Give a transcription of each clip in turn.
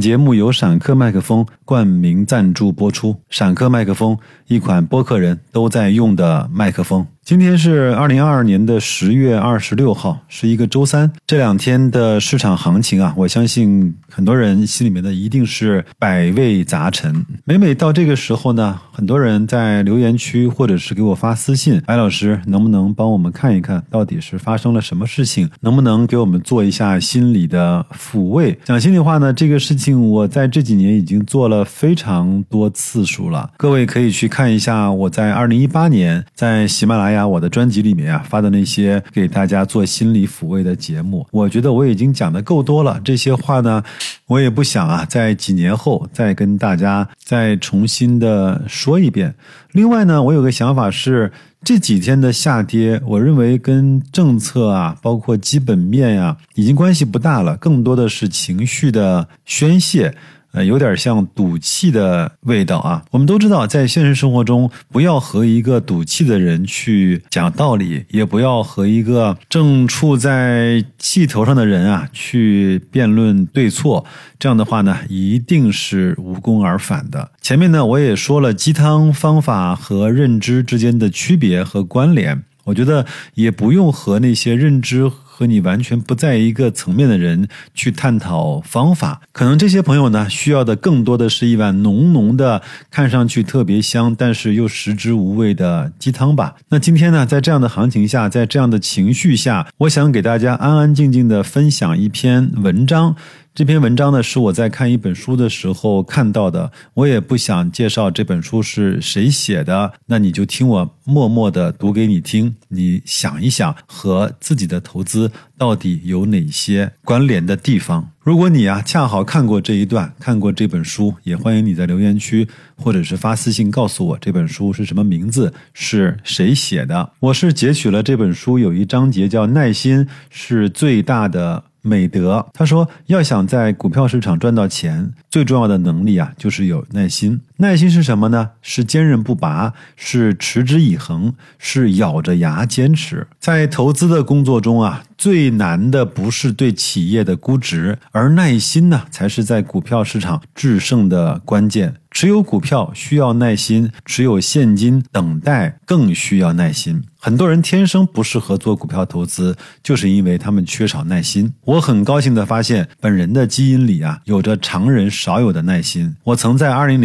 节目由闪客麦克风冠名赞助播出。闪客麦克风，一款播客人都在用的麦克风。今天是二零二二年的十月二十六号，是一个周三。这两天的市场行情啊，我相信很多人心里面的一定是百味杂陈。每每到这个时候呢，很多人在留言区或者是给我发私信，白老师能不能帮我们看一看到底是发生了什么事情？能不能给我们做一下心理的抚慰？讲心里话呢，这个事情我在这几年已经做了非常多次数了。各位可以去看一下我在二零一八年在喜马拉雅。我的专辑里面啊发的那些给大家做心理抚慰的节目，我觉得我已经讲的够多了。这些话呢，我也不想啊，在几年后再跟大家再重新的说一遍。另外呢，我有个想法是，这几天的下跌，我认为跟政策啊，包括基本面呀，已经关系不大了，更多的是情绪的宣泄。呃，有点像赌气的味道啊。我们都知道，在现实生活中，不要和一个赌气的人去讲道理，也不要和一个正处在气头上的人啊去辩论对错。这样的话呢，一定是无功而返的。前面呢，我也说了鸡汤方法和认知之间的区别和关联。我觉得也不用和那些认知。和你完全不在一个层面的人去探讨方法，可能这些朋友呢需要的更多的是一碗浓浓的、看上去特别香，但是又食之无味的鸡汤吧。那今天呢，在这样的行情下，在这样的情绪下，我想给大家安安静静的分享一篇文章。这篇文章呢，是我在看一本书的时候看到的。我也不想介绍这本书是谁写的，那你就听我默默的读给你听。你想一想，和自己的投资到底有哪些关联的地方？如果你啊恰好看过这一段，看过这本书，也欢迎你在留言区或者是发私信告诉我这本书是什么名字，是谁写的。我是截取了这本书有一章节叫“耐心是最大的”。美德他说，要想在股票市场赚到钱，最重要的能力啊，就是有耐心。耐心是什么呢？是坚韧不拔，是持之以恒，是咬着牙坚持。在投资的工作中啊，最难的不是对企业的估值，而耐心呢，才是在股票市场制胜的关键。持有股票需要耐心，持有现金等待更需要耐心。很多人天生不适合做股票投资，就是因为他们缺少耐心。我很高兴的发现，本人的基因里啊，有着常人少有的耐心。我曾在二零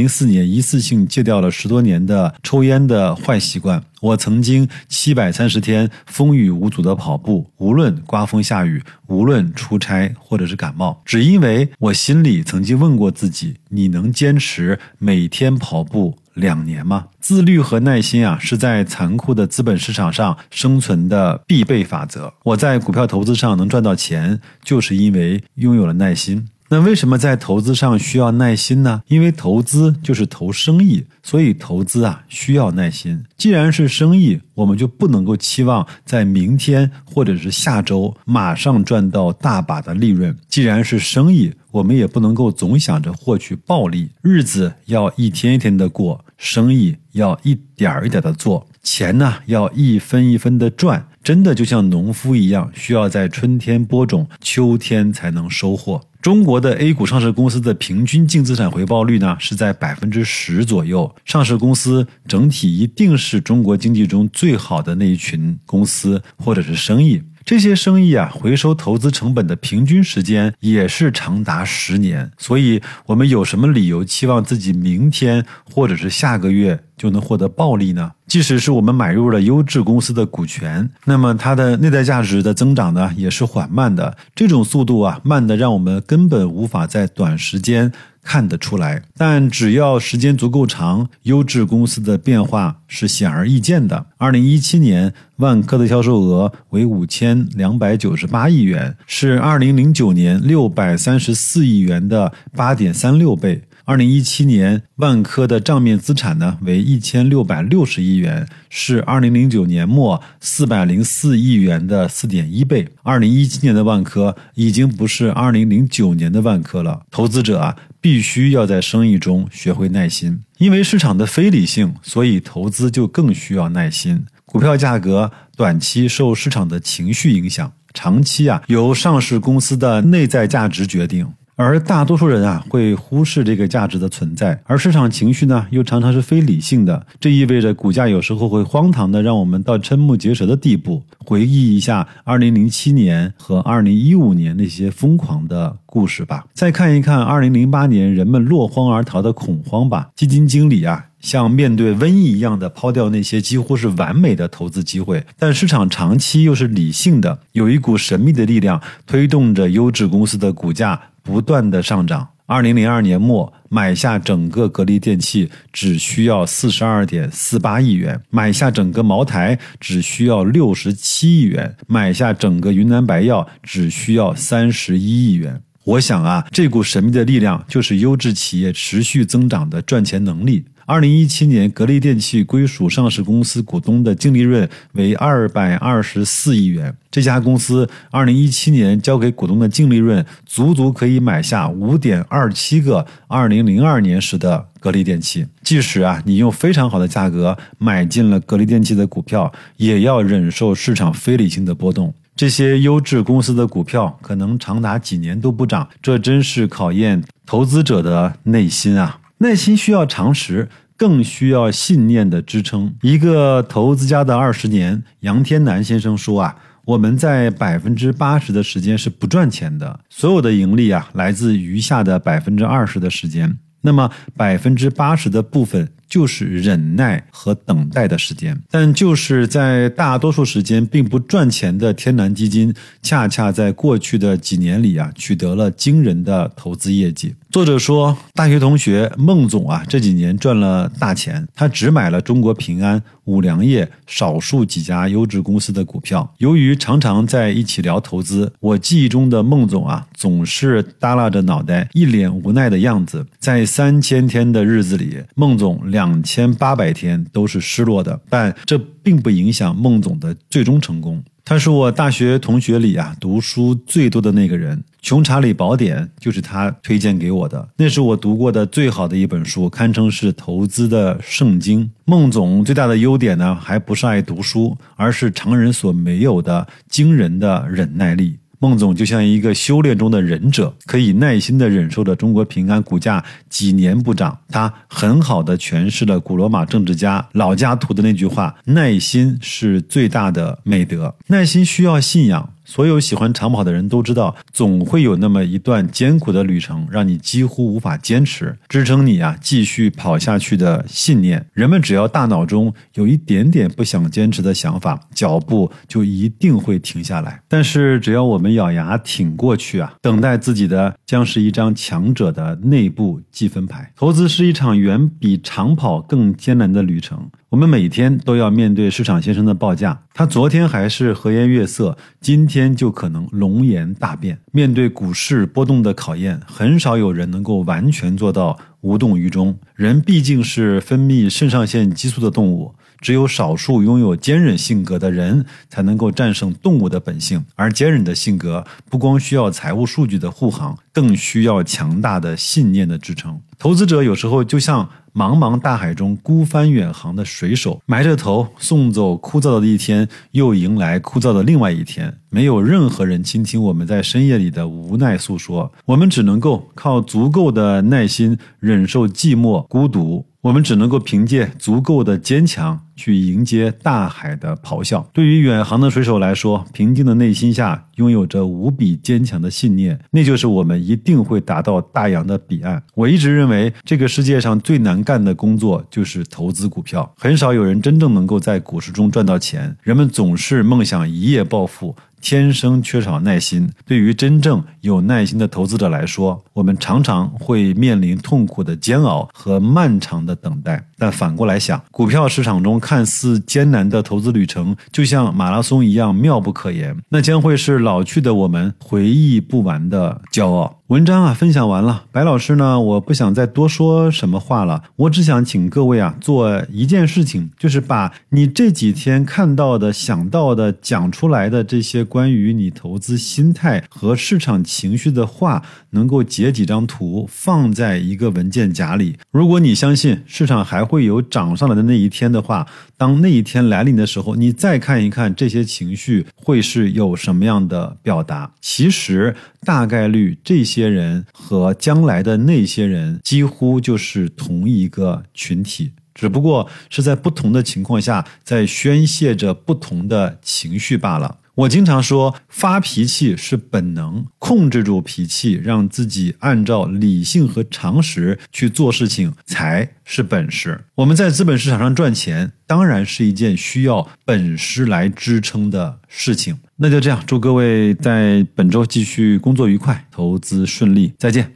一次性戒掉了十多年的抽烟的坏习惯。我曾经七百三十天风雨无阻的跑步，无论刮风下雨，无论出差或者是感冒，只因为我心里曾经问过自己：你能坚持每天跑步两年吗？自律和耐心啊，是在残酷的资本市场上生存的必备法则。我在股票投资上能赚到钱，就是因为拥有了耐心。那为什么在投资上需要耐心呢？因为投资就是投生意，所以投资啊需要耐心。既然是生意，我们就不能够期望在明天或者是下周马上赚到大把的利润。既然是生意，我们也不能够总想着获取暴利。日子要一天一天的过，生意要一点一点的做，钱呢要一分一分的赚。真的就像农夫一样，需要在春天播种，秋天才能收获。中国的 A 股上市公司的平均净资产回报率呢，是在百分之十左右。上市公司整体一定是中国经济中最好的那一群公司或者是生意。这些生意啊，回收投资成本的平均时间也是长达十年。所以，我们有什么理由期望自己明天或者是下个月就能获得暴利呢？即使是我们买入了优质公司的股权，那么它的内在价值的增长呢，也是缓慢的。这种速度啊，慢的让我们根本无法在短时间看得出来。但只要时间足够长，优质公司的变化是显而易见的。二零一七年，万科的销售额为五千两百九十八亿元，是二零零九年六百三十四亿元的八点三六倍。二零一七年，万科的账面资产呢为一千六百六十亿元，是二零零九年末四百零四亿元的四点一倍。二零一七年的万科已经不是二零零九年的万科了。投资者啊，必须要在生意中学会耐心，因为市场的非理性，所以投资就更需要耐心。股票价格短期受市场的情绪影响，长期啊由上市公司的内在价值决定。而大多数人啊会忽视这个价值的存在，而市场情绪呢又常常是非理性的，这意味着股价有时候会荒唐的让我们到瞠目结舌的地步。回忆一下2007年和2015年那些疯狂的故事吧，再看一看2008年人们落荒而逃的恐慌吧。基金经理啊，像面对瘟疫一样的抛掉那些几乎是完美的投资机会，但市场长期又是理性的，有一股神秘的力量推动着优质公司的股价。不断的上涨。二零零二年末买下整个格力电器只需要四十二点四八亿元，买下整个茅台只需要六十七亿元，买下整个云南白药只需要三十一亿元。我想啊，这股神秘的力量就是优质企业持续增长的赚钱能力。二零一七年，格力电器归属上市公司股东的净利润为二百二十四亿元。这家公司二零一七年交给股东的净利润，足足可以买下五点二七个二零零二年时的格力电器。即使啊，你用非常好的价格买进了格力电器的股票，也要忍受市场非理性的波动。这些优质公司的股票可能长达几年都不涨，这真是考验投资者的内心啊！耐心需要常识，更需要信念的支撑。一个投资家的二十年，杨天南先生说啊，我们在百分之八十的时间是不赚钱的，所有的盈利啊，来自余下的百分之二十的时间。那么百分之八十的部分。就是忍耐和等待的时间，但就是在大多数时间并不赚钱的天南基金，恰恰在过去的几年里啊，取得了惊人的投资业绩。作者说，大学同学孟总啊，这几年赚了大钱，他只买了中国平安、五粮液少数几家优质公司的股票。由于常常在一起聊投资，我记忆中的孟总啊，总是耷拉着脑袋，一脸无奈的样子。在三千天的日子里，孟总。两两千八百天都是失落的，但这并不影响孟总的最终成功。他是我大学同学里啊读书最多的那个人，《穷查理宝典》就是他推荐给我的，那是我读过的最好的一本书，堪称是投资的圣经。孟总最大的优点呢，还不是爱读书，而是常人所没有的惊人的忍耐力。孟总就像一个修炼中的忍者，可以耐心的忍受着中国平安股价几年不涨。他很好的诠释了古罗马政治家老加图的那句话：“耐心是最大的美德。”耐心需要信仰。所有喜欢长跑的人都知道，总会有那么一段艰苦的旅程，让你几乎无法坚持，支撑你啊继续跑下去的信念。人们只要大脑中有一点点不想坚持的想法，脚步就一定会停下来。但是只要我们咬牙挺过去啊，等待自己的将是一张强者的内部积分牌。投资是一场远比长跑更艰难的旅程。我们每天都要面对市场先生的报价，他昨天还是和颜悦色，今天就可能龙颜大变。面对股市波动的考验，很少有人能够完全做到无动于衷。人毕竟是分泌肾上腺激素的动物，只有少数拥有坚韧性格的人才能够战胜动物的本性。而坚韧的性格不光需要财务数据的护航，更需要强大的信念的支撑。投资者有时候就像。茫茫大海中孤帆远航的水手，埋着头送走枯燥的一天，又迎来枯燥的另外一天。没有任何人倾听我们在深夜里的无奈诉说，我们只能够靠足够的耐心忍受寂寞孤独。我们只能够凭借足够的坚强去迎接大海的咆哮。对于远航的水手来说，平静的内心下拥有着无比坚强的信念，那就是我们一定会达到大洋的彼岸。我一直认为，这个世界上最难干的工作就是投资股票。很少有人真正能够在股市中赚到钱，人们总是梦想一夜暴富。天生缺少耐心。对于真正有耐心的投资者来说，我们常常会面临痛苦的煎熬和漫长的等待。但反过来想，股票市场中看似艰难的投资旅程，就像马拉松一样妙不可言，那将会是老去的我们回忆不完的骄傲。文章啊，分享完了。白老师呢，我不想再多说什么话了。我只想请各位啊，做一件事情，就是把你这几天看到的、想到的、讲出来的这些关于你投资心态和市场情绪的话，能够截几张图放在一个文件夹里。如果你相信市场还会有涨上来的那一天的话，当那一天来临的时候，你再看一看这些情绪会是有什么样的表达。其实。大概率这些人和将来的那些人几乎就是同一个群体。只不过是在不同的情况下，在宣泄着不同的情绪罢了。我经常说，发脾气是本能，控制住脾气，让自己按照理性和常识去做事情，才是本事。我们在资本市场上赚钱，当然是一件需要本事来支撑的事情。那就这样，祝各位在本周继续工作愉快，投资顺利，再见。